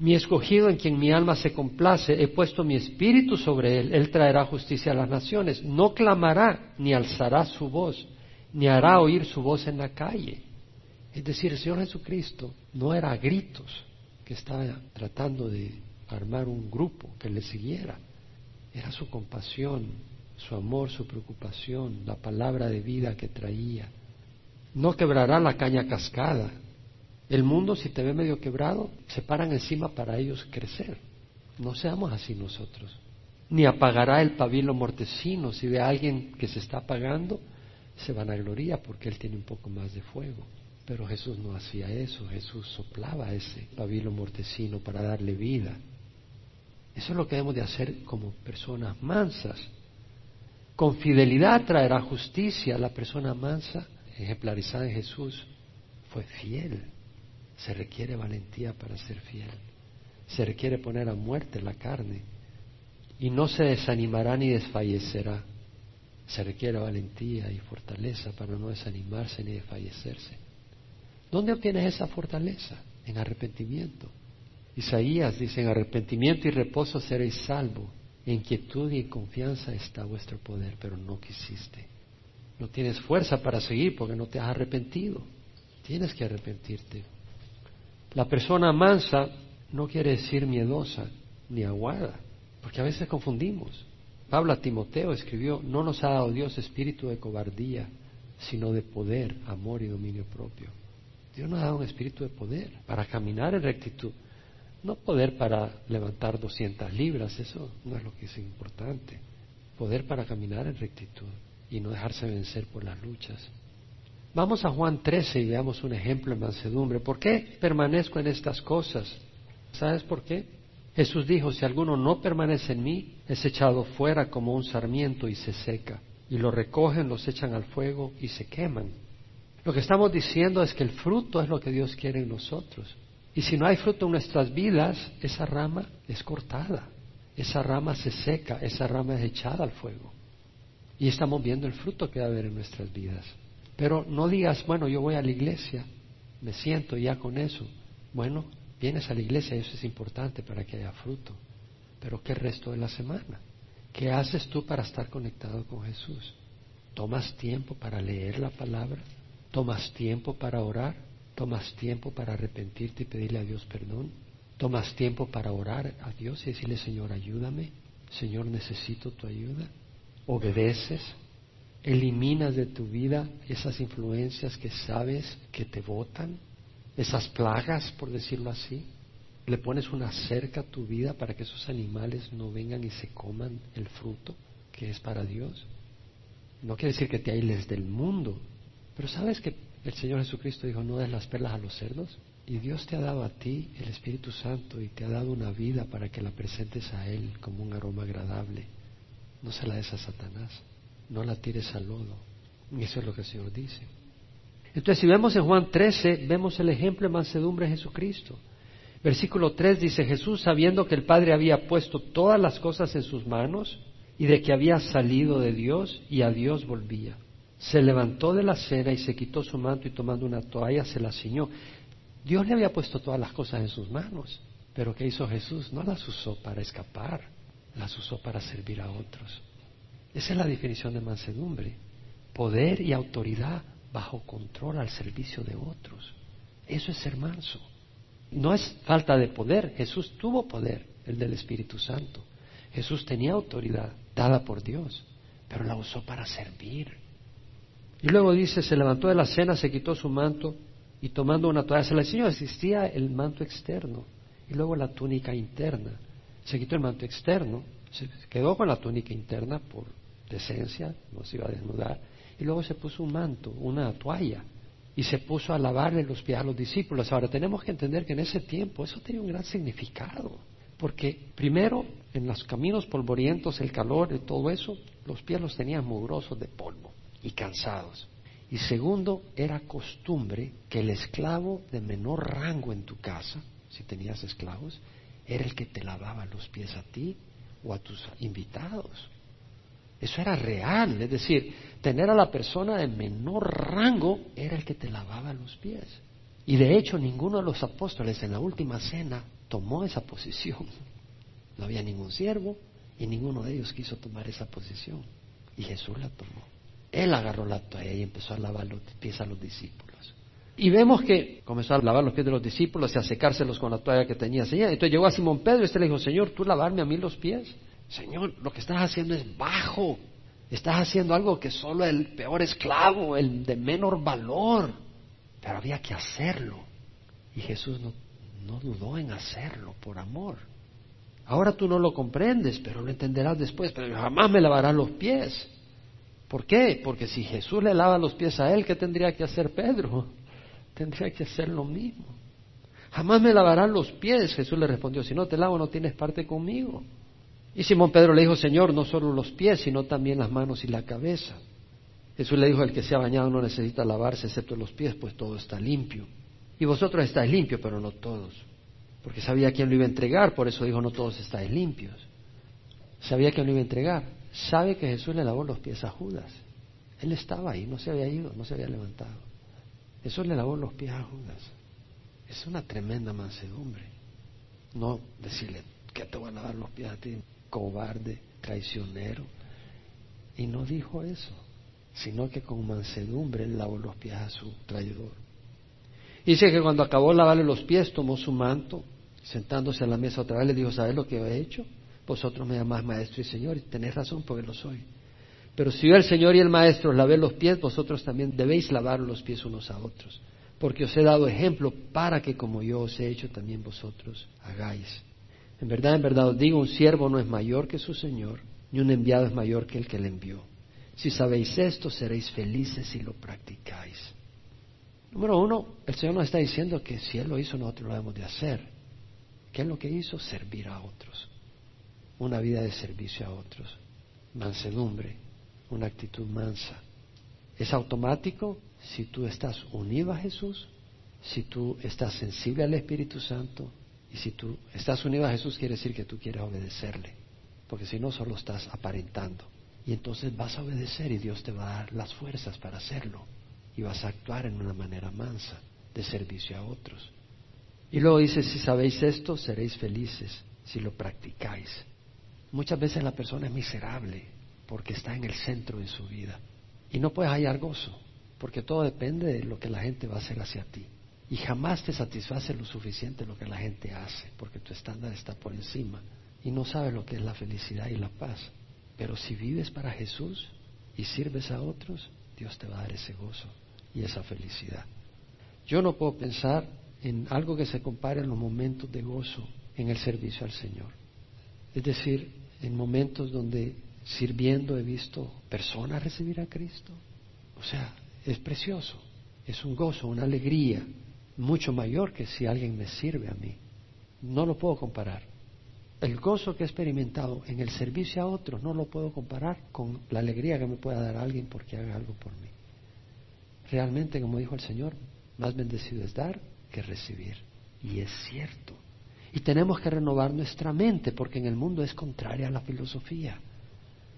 Mi escogido en quien mi alma se complace, he puesto mi espíritu sobre él, él traerá justicia a las naciones. No clamará, ni alzará su voz, ni hará oír su voz en la calle. Es decir, el Señor Jesucristo no era a gritos que estaba tratando de armar un grupo que le siguiera. Era su compasión, su amor, su preocupación, la palabra de vida que traía. No quebrará la caña cascada. El mundo, si te ve medio quebrado, se paran encima para ellos crecer. No seamos así nosotros. Ni apagará el pabilo mortecino. Si ve a alguien que se está apagando, se van a gloria porque él tiene un poco más de fuego. Pero Jesús no hacía eso, Jesús soplaba ese pabilo mortecino para darle vida. Eso es lo que debemos de hacer como personas mansas. Con fidelidad traerá justicia. La persona mansa, ejemplarizada en Jesús, fue fiel. Se requiere valentía para ser fiel. Se requiere poner a muerte la carne. Y no se desanimará ni desfallecerá. Se requiere valentía y fortaleza para no desanimarse ni desfallecerse. ¿Dónde obtienes esa fortaleza? En arrepentimiento. Isaías dice, en arrepentimiento y reposo seréis salvo. En quietud y confianza está vuestro poder, pero no quisiste. No tienes fuerza para seguir porque no te has arrepentido. Tienes que arrepentirte. La persona mansa no quiere decir miedosa ni aguada, porque a veces confundimos. Pablo a Timoteo escribió, no nos ha dado Dios espíritu de cobardía, sino de poder, amor y dominio propio. Dios nos ha dado un espíritu de poder para caminar en rectitud. No poder para levantar 200 libras, eso no es lo que es importante. poder para caminar en rectitud y no dejarse vencer por las luchas. Vamos a Juan 13 y veamos un ejemplo en mansedumbre. ¿Por qué permanezco en estas cosas? ¿Sabes por qué? Jesús dijo, si alguno no permanece en mí, es echado fuera como un sarmiento y se seca. Y lo recogen, los echan al fuego y se queman. Lo que estamos diciendo es que el fruto es lo que Dios quiere en nosotros. Y si no hay fruto en nuestras vidas, esa rama es cortada, esa rama se seca, esa rama es echada al fuego. Y estamos viendo el fruto que va a haber en nuestras vidas. Pero no digas, bueno, yo voy a la iglesia, me siento ya con eso. Bueno, vienes a la iglesia, eso es importante para que haya fruto. Pero ¿qué resto de la semana? ¿Qué haces tú para estar conectado con Jesús? ¿Tomas tiempo para leer la palabra? ¿Tomas tiempo para orar? ¿Tomas tiempo para arrepentirte y pedirle a Dios perdón? ¿Tomas tiempo para orar a Dios y decirle, Señor, ayúdame? Señor, necesito tu ayuda. ¿Obedeces? ¿Eliminas de tu vida esas influencias que sabes que te botan? ¿Esas plagas, por decirlo así? ¿Le pones una cerca a tu vida para que esos animales no vengan y se coman el fruto que es para Dios? No quiere decir que te aísles del mundo, pero sabes que el Señor Jesucristo dijo, no des las perlas a los cerdos. Y Dios te ha dado a ti el Espíritu Santo y te ha dado una vida para que la presentes a Él como un aroma agradable. No se la des a Satanás, no la tires al lodo. Y eso es lo que el Señor dice. Entonces, si vemos en Juan 13, vemos el ejemplo de mansedumbre de Jesucristo. Versículo 3 dice, Jesús, sabiendo que el Padre había puesto todas las cosas en sus manos y de que había salido de Dios y a Dios volvía se levantó de la cena y se quitó su manto y tomando una toalla se la ciñó. Dios le había puesto todas las cosas en sus manos, pero ¿qué hizo Jesús? No las usó para escapar, las usó para servir a otros. Esa es la definición de mansedumbre, poder y autoridad bajo control al servicio de otros. Eso es ser manso. No es falta de poder, Jesús tuvo poder, el del Espíritu Santo. Jesús tenía autoridad dada por Dios, pero la usó para servir y luego dice, se levantó de la cena, se quitó su manto y tomando una toalla se la enseñó. Existía el manto externo y luego la túnica interna. Se quitó el manto externo, se quedó con la túnica interna por decencia, no se iba a desnudar, y luego se puso un manto, una toalla, y se puso a lavarle los pies a los discípulos. Ahora tenemos que entender que en ese tiempo eso tenía un gran significado, porque primero en los caminos polvorientos, el calor y todo eso, los pies los tenían mugrosos de polvo y cansados. Y segundo, era costumbre que el esclavo de menor rango en tu casa, si tenías esclavos, era el que te lavaba los pies a ti o a tus invitados. Eso era real, es decir, tener a la persona de menor rango era el que te lavaba los pies. Y de hecho ninguno de los apóstoles en la última cena tomó esa posición. No había ningún siervo y ninguno de ellos quiso tomar esa posición. Y Jesús la tomó. Él agarró la toalla y empezó a lavar los pies a los discípulos. Y vemos que comenzó a lavar los pies de los discípulos y a secárselos con la toalla que tenía Señor. Entonces llegó a Simón Pedro y este le dijo, Señor, ¿tú lavarme a mí los pies? Señor, lo que estás haciendo es bajo. Estás haciendo algo que solo el peor esclavo, el de menor valor. Pero había que hacerlo. Y Jesús no, no dudó en hacerlo por amor. Ahora tú no lo comprendes, pero lo entenderás después. Pero jamás me lavarás los pies. ¿Por qué? Porque si Jesús le lava los pies a él, ¿qué tendría que hacer Pedro? [LAUGHS] Tendría que hacer lo mismo. Jamás me lavarán los pies, Jesús le respondió, si no te lavo no tienes parte conmigo. Y Simón Pedro le dijo, Señor, no solo los pies, sino también las manos y la cabeza. Jesús le dijo, el que se ha bañado no necesita lavarse excepto los pies, pues todo está limpio. Y vosotros estáis limpios, pero no todos. Porque sabía quién lo iba a entregar, por eso dijo, no todos estáis limpios. Sabía quién lo iba a entregar sabe que Jesús le lavó los pies a Judas. Él estaba ahí, no se había ido, no se había levantado. Jesús le lavó los pies a Judas. Es una tremenda mansedumbre. No decirle, que te voy a lavar los pies a ti, cobarde, traicionero. Y no dijo eso, sino que con mansedumbre él lavó los pies a su traidor. Dice que cuando acabó de lavarle los pies, tomó su manto, sentándose a la mesa otra vez, le dijo, ¿sabes lo que he hecho? Vosotros me llamáis maestro y señor, y tenéis razón porque lo soy. Pero si yo el Señor y el Maestro os lavé los pies, vosotros también debéis lavar los pies unos a otros, porque os he dado ejemplo para que como yo os he hecho, también vosotros hagáis. En verdad, en verdad os digo, un siervo no es mayor que su Señor, ni un enviado es mayor que el que le envió. Si sabéis esto, seréis felices si lo practicáis. Número uno, el Señor nos está diciendo que si Él lo hizo, nosotros lo debemos de hacer. ¿Qué es lo que hizo? Servir a otros. Una vida de servicio a otros. Mansedumbre, una actitud mansa. Es automático si tú estás unido a Jesús, si tú estás sensible al Espíritu Santo y si tú estás unido a Jesús quiere decir que tú quieres obedecerle, porque si no solo estás aparentando. Y entonces vas a obedecer y Dios te va a dar las fuerzas para hacerlo y vas a actuar en una manera mansa de servicio a otros. Y luego dice, si sabéis esto, seréis felices si lo practicáis. Muchas veces la persona es miserable porque está en el centro de su vida y no puedes hallar gozo porque todo depende de lo que la gente va a hacer hacia ti. Y jamás te satisface lo suficiente lo que la gente hace, porque tu estándar está por encima y no sabes lo que es la felicidad y la paz. Pero si vives para Jesús y sirves a otros, Dios te va a dar ese gozo y esa felicidad. Yo no puedo pensar en algo que se compare en los momentos de gozo en el servicio al Señor. Es decir, en momentos donde sirviendo he visto personas recibir a Cristo. O sea, es precioso, es un gozo, una alegría mucho mayor que si alguien me sirve a mí. No lo puedo comparar. El gozo que he experimentado en el servicio a otros no lo puedo comparar con la alegría que me pueda dar alguien porque haga algo por mí. Realmente, como dijo el Señor, más bendecido es dar que recibir. Y es cierto. Y tenemos que renovar nuestra mente porque en el mundo es contraria a la filosofía.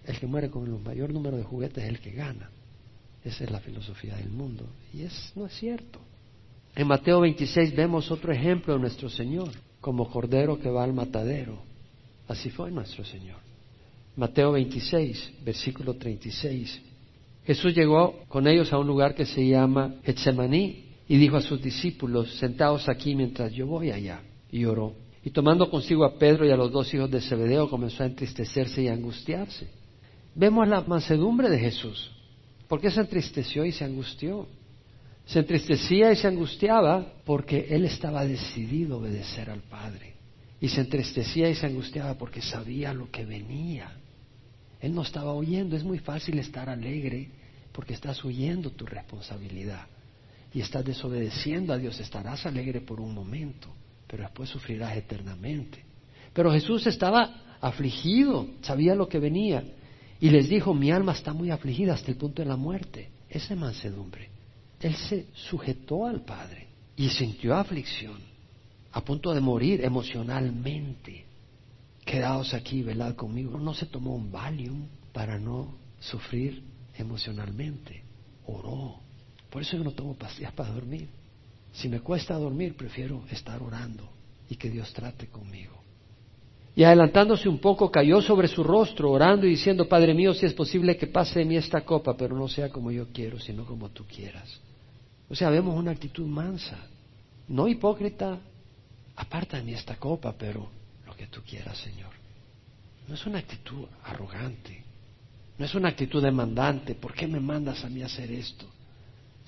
El que muere con el mayor número de juguetes es el que gana. Esa es la filosofía del mundo. Y es, no es cierto. En Mateo 26 vemos otro ejemplo de nuestro Señor, como cordero que va al matadero. Así fue nuestro Señor. Mateo 26, versículo 36. Jesús llegó con ellos a un lugar que se llama Getsemaní y dijo a sus discípulos, sentaos aquí mientras yo voy allá. Y oró. Y tomando consigo a Pedro y a los dos hijos de Zebedeo, comenzó a entristecerse y a angustiarse. Vemos la mansedumbre de Jesús. ¿Por qué se entristeció y se angustió? Se entristecía y se angustiaba porque él estaba decidido a obedecer al Padre. Y se entristecía y se angustiaba porque sabía lo que venía. Él no estaba huyendo. Es muy fácil estar alegre porque estás huyendo tu responsabilidad. Y estás desobedeciendo a Dios. Estarás alegre por un momento, pero después sufrirás eternamente. Pero Jesús estaba afligido, sabía lo que venía. Y les dijo, mi alma está muy afligida hasta el punto de la muerte. Esa es mansedumbre. Él se sujetó al Padre y sintió aflicción, a punto de morir emocionalmente. Quedaos aquí, velad conmigo. No se tomó un Valium para no sufrir emocionalmente. Oró. Por eso yo no tomo pastillas para dormir. Si me cuesta dormir, prefiero estar orando y que Dios trate conmigo. Y adelantándose un poco, cayó sobre su rostro, orando y diciendo, Padre mío, si es posible que pase de mí esta copa, pero no sea como yo quiero, sino como tú quieras. O sea, vemos una actitud mansa, no hipócrita, aparta de mí esta copa, pero lo que tú quieras, Señor. No es una actitud arrogante, no es una actitud demandante, ¿por qué me mandas a mí hacer esto?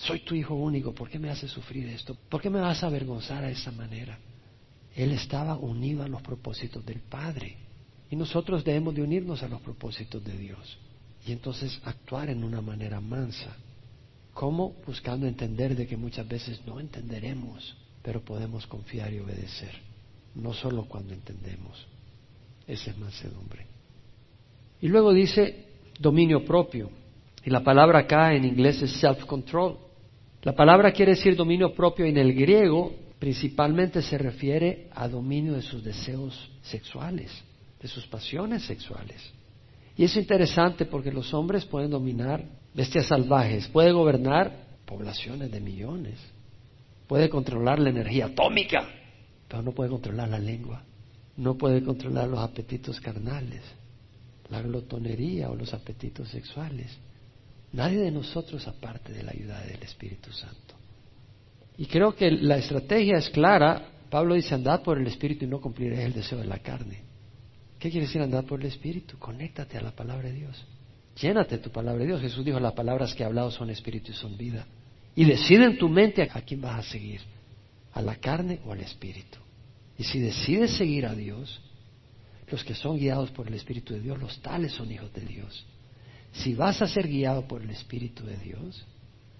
Soy tu hijo único, ¿por qué me haces sufrir esto? ¿Por qué me vas a avergonzar a esa manera? Él estaba unido a los propósitos del Padre. Y nosotros debemos de unirnos a los propósitos de Dios. Y entonces actuar en una manera mansa. ¿Cómo? Buscando entender de que muchas veces no entenderemos, pero podemos confiar y obedecer. No solo cuando entendemos. Esa es mansedumbre. Y luego dice dominio propio. Y la palabra acá en inglés es self-control. La palabra quiere decir dominio propio en el griego principalmente se refiere a dominio de sus deseos sexuales, de sus pasiones sexuales. Y es interesante porque los hombres pueden dominar bestias salvajes, puede gobernar poblaciones de millones, puede controlar la energía atómica, pero no puede controlar la lengua, no puede controlar los apetitos carnales, la glotonería o los apetitos sexuales. Nadie de nosotros aparte de la ayuda del Espíritu Santo. Y creo que la estrategia es clara. Pablo dice, andad por el Espíritu y no cumpliréis el deseo de la carne. ¿Qué quiere decir andar por el Espíritu? Conéctate a la palabra de Dios. Llénate de tu palabra de Dios. Jesús dijo, las palabras que he hablado son Espíritu y son vida. Y decide en tu mente a quién vas a seguir, a la carne o al Espíritu. Y si decides seguir a Dios, los que son guiados por el Espíritu de Dios, los tales son hijos de Dios. Si vas a ser guiado por el Espíritu de Dios,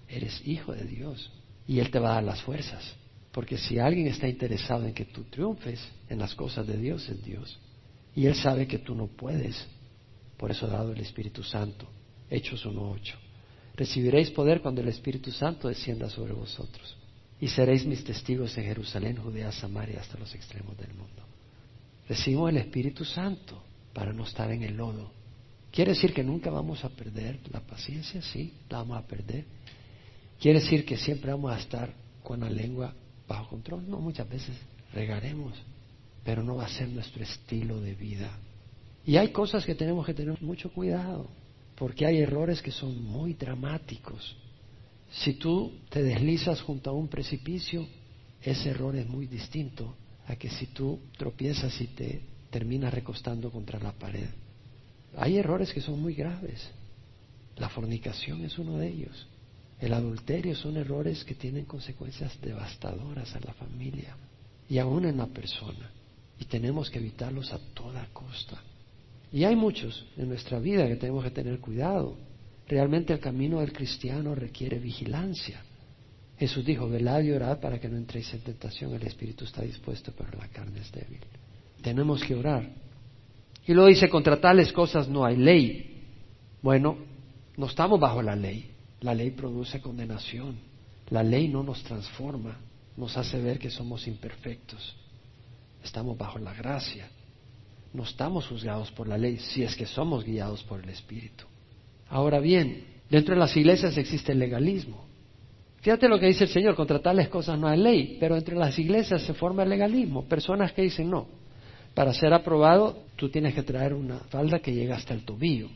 eres hijo de Dios y Él te va a dar las fuerzas. Porque si alguien está interesado en que tú triunfes en las cosas de Dios, es Dios. Y Él sabe que tú no puedes. Por eso ha dado el Espíritu Santo. Hechos 1.8. Recibiréis poder cuando el Espíritu Santo descienda sobre vosotros. Y seréis mis testigos en Jerusalén, Judea, Samaria, hasta los extremos del mundo. Recibimos el Espíritu Santo para no estar en el lodo. ¿Quiere decir que nunca vamos a perder la paciencia? Sí, la vamos a perder. ¿Quiere decir que siempre vamos a estar con la lengua bajo control? No, muchas veces regaremos, pero no va a ser nuestro estilo de vida. Y hay cosas que tenemos que tener mucho cuidado, porque hay errores que son muy dramáticos. Si tú te deslizas junto a un precipicio, ese error es muy distinto a que si tú tropiezas y te terminas recostando contra la pared. Hay errores que son muy graves. La fornicación es uno de ellos. El adulterio son errores que tienen consecuencias devastadoras a la familia y aún en la persona. Y tenemos que evitarlos a toda costa. Y hay muchos en nuestra vida que tenemos que tener cuidado. Realmente el camino del cristiano requiere vigilancia. Jesús dijo, velad y orad para que no entréis en tentación. El espíritu está dispuesto, pero la carne es débil. Tenemos que orar. Y luego dice, contra tales cosas no hay ley. Bueno, no estamos bajo la ley. La ley produce condenación. La ley no nos transforma, nos hace ver que somos imperfectos. Estamos bajo la gracia. No estamos juzgados por la ley si es que somos guiados por el Espíritu. Ahora bien, dentro de las iglesias existe el legalismo. Fíjate lo que dice el Señor, contra tales cosas no hay ley, pero entre las iglesias se forma el legalismo. Personas que dicen, no, para ser aprobado tú tienes que traer una falda que llega hasta el tobillo.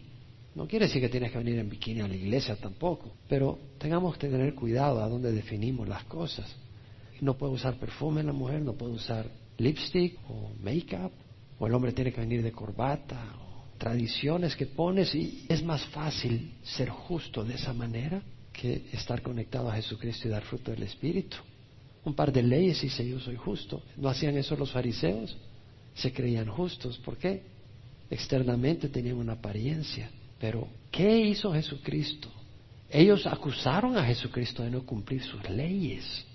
No quiere decir que tienes que venir en bikini a la iglesia tampoco, pero tengamos que tener cuidado a dónde definimos las cosas. No puede usar perfume la mujer, no puede usar lipstick o make-up, o el hombre tiene que venir de corbata, o tradiciones que pones y es más fácil ser justo de esa manera que estar conectado a Jesucristo y dar fruto del Espíritu. Un par de leyes y dice yo soy justo. ¿No hacían eso los fariseos? Se creían justos. ¿Por qué? Externamente tenían una apariencia pero, ¿qué hizo Jesucristo? Ellos acusaron a Jesucristo de no cumplir sus leyes.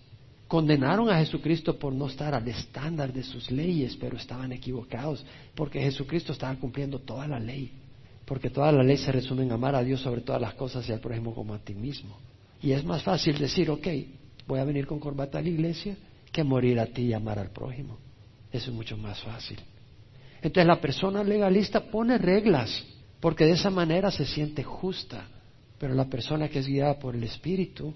Condenaron a Jesucristo por no estar al estándar de sus leyes, pero estaban equivocados, porque Jesucristo estaba cumpliendo toda la ley. Porque toda la ley se resume en amar a Dios sobre todas las cosas y al prójimo como a ti mismo. Y es más fácil decir, ok, voy a venir con corbata a la iglesia, que morir a ti y amar al prójimo. Eso es mucho más fácil. Entonces la persona legalista pone reglas porque de esa manera se siente justa. Pero la persona que es guiada por el Espíritu,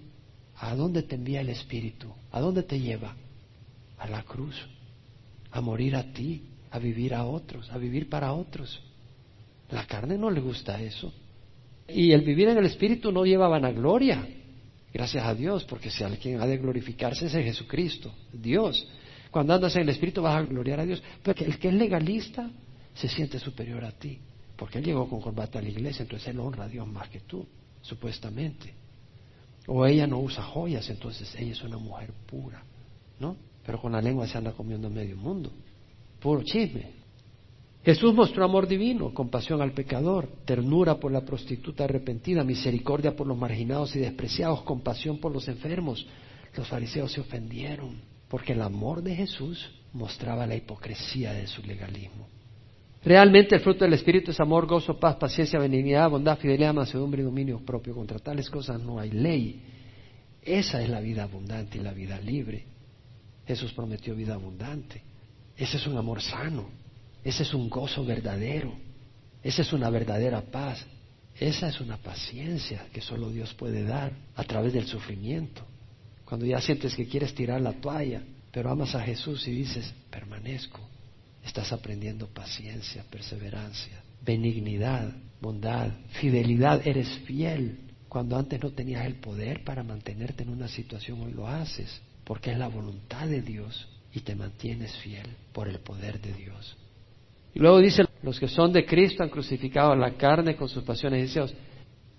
¿a dónde te envía el Espíritu? ¿A dónde te lleva? A la cruz, a morir a ti, a vivir a otros, a vivir para otros. La carne no le gusta eso. Y el vivir en el Espíritu no lleva vanagloria. Gracias a Dios, porque si alguien ha de glorificarse es Jesucristo, Dios. Cuando andas en el Espíritu vas a gloriar a Dios. Pero el que es legalista se siente superior a ti. Porque él llegó con corbata a la iglesia, entonces él honra a Dios más que tú, supuestamente. O ella no usa joyas, entonces ella es una mujer pura, ¿no? Pero con la lengua se anda comiendo medio mundo. Puro chisme. Jesús mostró amor divino, compasión al pecador, ternura por la prostituta arrepentida, misericordia por los marginados y despreciados, compasión por los enfermos. Los fariseos se ofendieron porque el amor de Jesús mostraba la hipocresía de su legalismo. Realmente el fruto del Espíritu es amor, gozo, paz, paciencia, benignidad, bondad, fidelidad, mansedumbre y dominio propio. Contra tales cosas no hay ley. Esa es la vida abundante y la vida libre. Jesús prometió vida abundante. Ese es un amor sano. Ese es un gozo verdadero. Esa es una verdadera paz. Esa es una paciencia que solo Dios puede dar a través del sufrimiento. Cuando ya sientes que quieres tirar la toalla, pero amas a Jesús y dices, permanezco, estás aprendiendo paciencia, perseverancia, benignidad, bondad, fidelidad. Eres fiel. Cuando antes no tenías el poder para mantenerte en una situación, hoy lo haces, porque es la voluntad de Dios y te mantienes fiel por el poder de Dios. Y luego dice, los que son de Cristo han crucificado la carne con sus pasiones y deseos.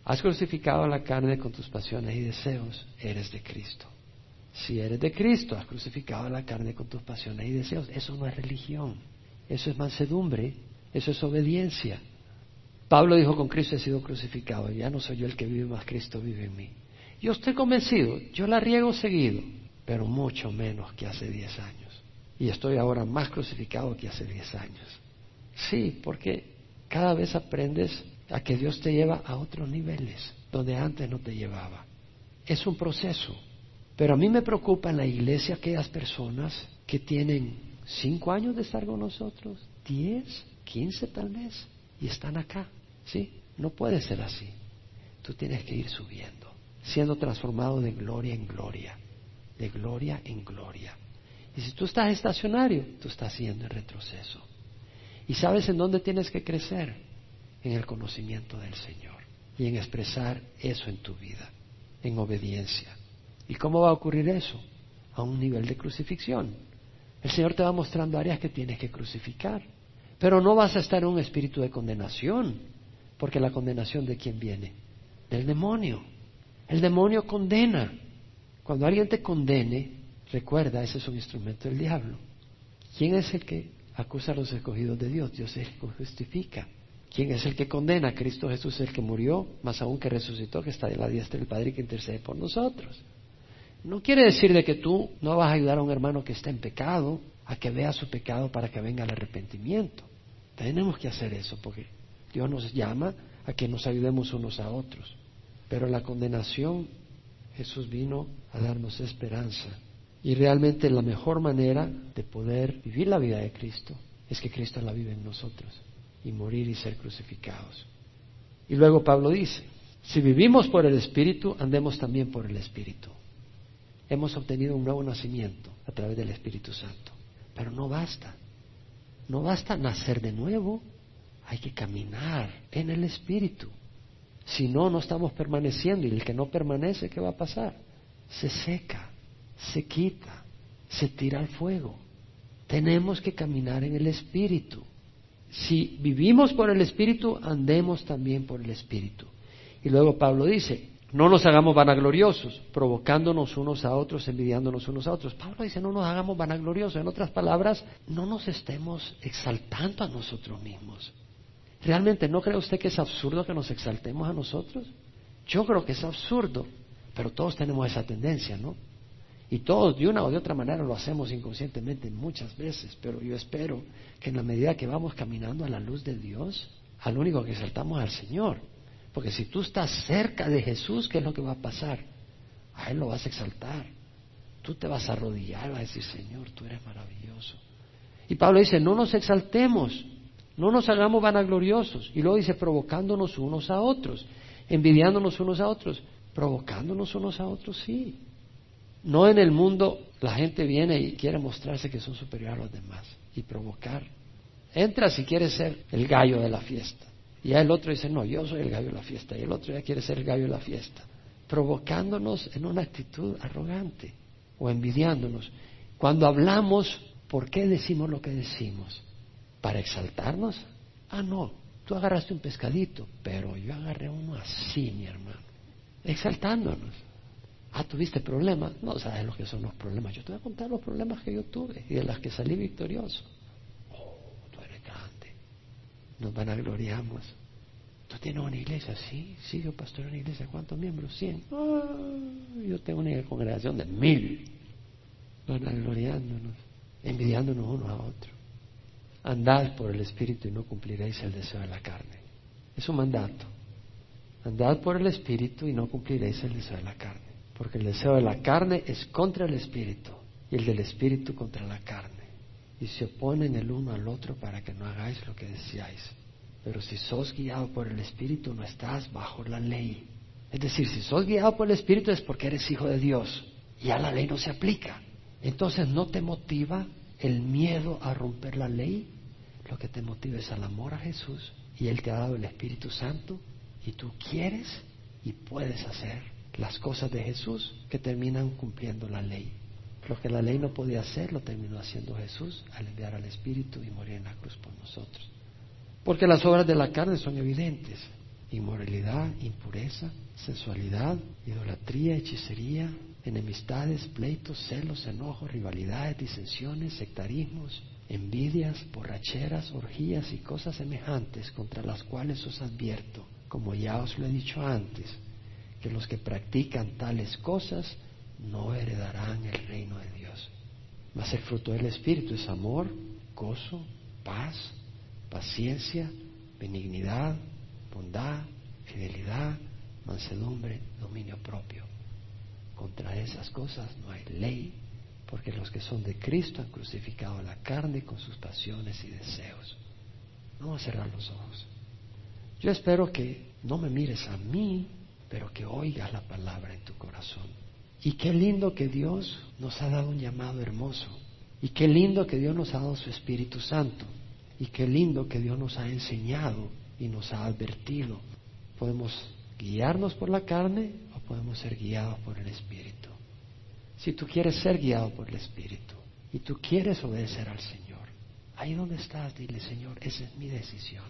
Has crucificado la carne con tus pasiones y deseos, eres de Cristo. Si eres de Cristo, has crucificado la carne con tus pasiones y deseos. Eso no es religión. Eso es mansedumbre, Eso es obediencia. Pablo dijo, con Cristo he sido crucificado, ya no soy yo el que vive, más Cristo vive en mí. Yo estoy convencido, yo la riego seguido, pero mucho menos que hace diez años. Y estoy ahora más crucificado que hace diez años. Sí, porque cada vez aprendes a que Dios te lleva a otros niveles donde antes no te llevaba. Es un proceso. Pero a mí me preocupa en la iglesia aquellas personas que tienen cinco años de estar con nosotros, diez, quince tal vez, y están acá. ¿Sí? No puede ser así. Tú tienes que ir subiendo, siendo transformado de gloria en gloria, de gloria en gloria. Y si tú estás estacionario, tú estás yendo en retroceso. ¿Y sabes en dónde tienes que crecer? En el conocimiento del Señor y en expresar eso en tu vida, en obediencia. ¿Y cómo va a ocurrir eso? A un nivel de crucifixión. El Señor te va mostrando áreas que tienes que crucificar. Pero no vas a estar en un espíritu de condenación, porque la condenación de quién viene? Del demonio. El demonio condena. Cuando alguien te condene, recuerda, ese es un instrumento del diablo. ¿Quién es el que acusa a los escogidos de Dios? Dios es el que justifica. ¿Quién es el que condena? Cristo Jesús, el que murió, más aún que resucitó, que está en la diestra del Padre y que intercede por nosotros. No quiere decir de que tú no vas a ayudar a un hermano que está en pecado a que vea su pecado para que venga el arrepentimiento. Tenemos que hacer eso porque Dios nos llama a que nos ayudemos unos a otros. Pero la condenación, Jesús vino a darnos esperanza. Y realmente la mejor manera de poder vivir la vida de Cristo es que Cristo la vive en nosotros y morir y ser crucificados. Y luego Pablo dice, si vivimos por el Espíritu, andemos también por el Espíritu. Hemos obtenido un nuevo nacimiento a través del Espíritu Santo. Pero no basta. No basta nacer de nuevo. Hay que caminar en el Espíritu. Si no, no estamos permaneciendo. Y el que no permanece, ¿qué va a pasar? Se seca, se quita, se tira al fuego. Tenemos que caminar en el Espíritu. Si vivimos por el Espíritu, andemos también por el Espíritu. Y luego Pablo dice, no nos hagamos vanagloriosos, provocándonos unos a otros, envidiándonos unos a otros. Pablo dice, no nos hagamos vanagloriosos. En otras palabras, no nos estemos exaltando a nosotros mismos. ¿Realmente no cree usted que es absurdo que nos exaltemos a nosotros? Yo creo que es absurdo, pero todos tenemos esa tendencia, ¿no? Y todos de una o de otra manera lo hacemos inconscientemente muchas veces, pero yo espero que en la medida que vamos caminando a la luz de Dios, al único que exaltamos al Señor. Porque si tú estás cerca de Jesús, ¿qué es lo que va a pasar? A Él lo vas a exaltar. Tú te vas a arrodillar vas a decir, Señor, tú eres maravilloso. Y Pablo dice, no nos exaltemos, no nos hagamos vanagloriosos. Y luego dice, provocándonos unos a otros, envidiándonos unos a otros. Provocándonos unos a otros, sí. No en el mundo la gente viene y quiere mostrarse que son superiores a los demás y provocar. Entra si quieres ser el gallo de la fiesta. Y ya el otro dice, no, yo soy el gallo de la fiesta. Y el otro ya quiere ser el gallo de la fiesta. Provocándonos en una actitud arrogante o envidiándonos. Cuando hablamos, ¿por qué decimos lo que decimos? ¿Para exaltarnos? Ah, no, tú agarraste un pescadito, pero yo agarré uno así, mi hermano. Exaltándonos. Ah, tuviste problemas. No sabes lo que son los problemas. Yo te voy a contar los problemas que yo tuve y de las que salí victorioso nos vanagloriamos. ¿Tú tienes una iglesia? Sí, sí, yo pastor una iglesia. ¿Cuántos miembros? Cien. yo tengo una congregación de mil. Vanagloriándonos, envidiándonos uno a otro. Andad por el Espíritu y no cumpliréis el deseo de la carne. Es un mandato. Andad por el Espíritu y no cumpliréis el deseo de la carne. Porque el deseo de la carne es contra el Espíritu y el del Espíritu contra la carne y se oponen el uno al otro para que no hagáis lo que deseáis. Pero si sos guiado por el Espíritu, no estás bajo la ley. Es decir, si sos guiado por el Espíritu es porque eres hijo de Dios. Y a la ley no se aplica. Entonces no te motiva el miedo a romper la ley. Lo que te motiva es el amor a Jesús. Y Él te ha dado el Espíritu Santo. Y tú quieres y puedes hacer las cosas de Jesús que terminan cumpliendo la ley. Lo que la ley no podía hacer lo terminó haciendo Jesús al enviar al Espíritu y morir en la cruz por nosotros. Porque las obras de la carne son evidentes. Inmoralidad, impureza, sensualidad, idolatría, hechicería, enemistades, pleitos, celos, enojos, rivalidades, disensiones, sectarismos, envidias, borracheras, orgías y cosas semejantes contra las cuales os advierto, como ya os lo he dicho antes, que los que practican tales cosas no heredarán el reino de Dios. Mas el fruto del Espíritu es amor, gozo, paz, paciencia, benignidad, bondad, fidelidad, mansedumbre, dominio propio. Contra esas cosas no hay ley, porque los que son de Cristo han crucificado la carne con sus pasiones y deseos. Vamos a cerrar los ojos. Yo espero que no me mires a mí, pero que oigas la palabra en tu corazón. Y qué lindo que Dios nos ha dado un llamado hermoso. Y qué lindo que Dios nos ha dado su Espíritu Santo. Y qué lindo que Dios nos ha enseñado y nos ha advertido. Podemos guiarnos por la carne o podemos ser guiados por el Espíritu. Si tú quieres ser guiado por el Espíritu y tú quieres obedecer al Señor, ahí donde estás, dile Señor, esa es mi decisión.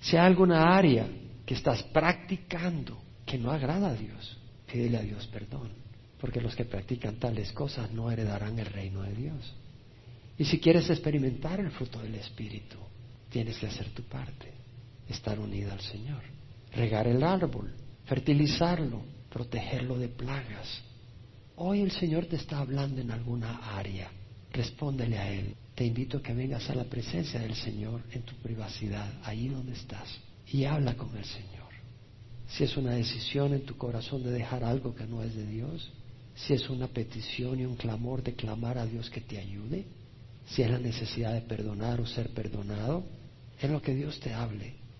Si hay alguna área que estás practicando que no agrada a Dios, pídele a Dios perdón, porque los que practican tales cosas no heredarán el reino de Dios. Y si quieres experimentar el fruto del Espíritu, tienes que hacer tu parte, estar unida al Señor, regar el árbol, fertilizarlo, protegerlo de plagas. Hoy el Señor te está hablando en alguna área, respóndele a Él. Te invito a que vengas a la presencia del Señor en tu privacidad, ahí donde estás, y habla con el Señor. Si es una decisión en tu corazón de dejar algo que no es de Dios, si es una petición y un clamor de clamar a Dios que te ayude, si es la necesidad de perdonar o ser perdonado, es lo que Dios te hable.